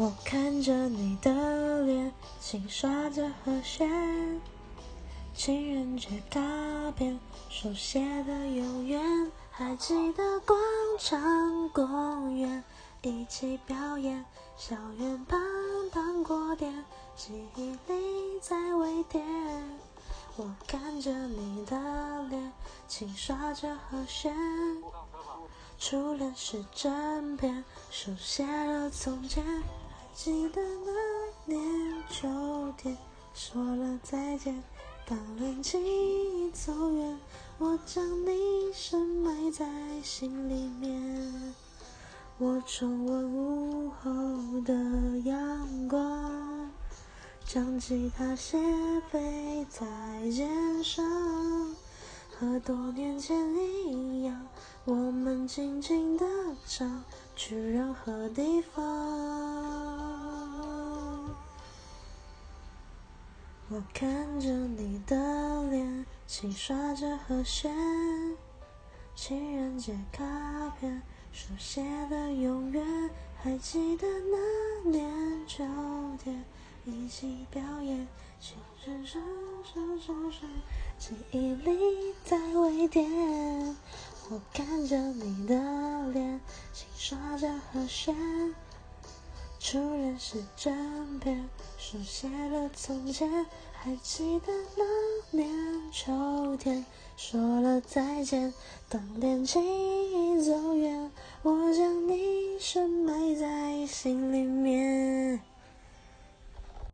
我看着你的脸，轻刷着和弦，情人节卡片手写的永远，还记得广场公园一起表演，校园旁糖果店，记忆里在微甜。我看着你的脸，轻刷着和弦。初恋是整篇，手写了从前。记得那年秋天，说了再见，当恋情已走远，我将你深埋在心里面。我重温午后的阳光，将吉他斜背在肩上，和多年前一样，我们静静地唱，去任何地方。我看着你的脸，轻刷着和弦，情人节卡片手写的永远，还记得那年秋天一起表演，情深深深深深，记忆里在微甜。我看着你的脸，轻刷着和弦。初恋是整篇，书写了从前，还记得那年秋天，说了再见。当恋情已走远，我将你深埋在心里面。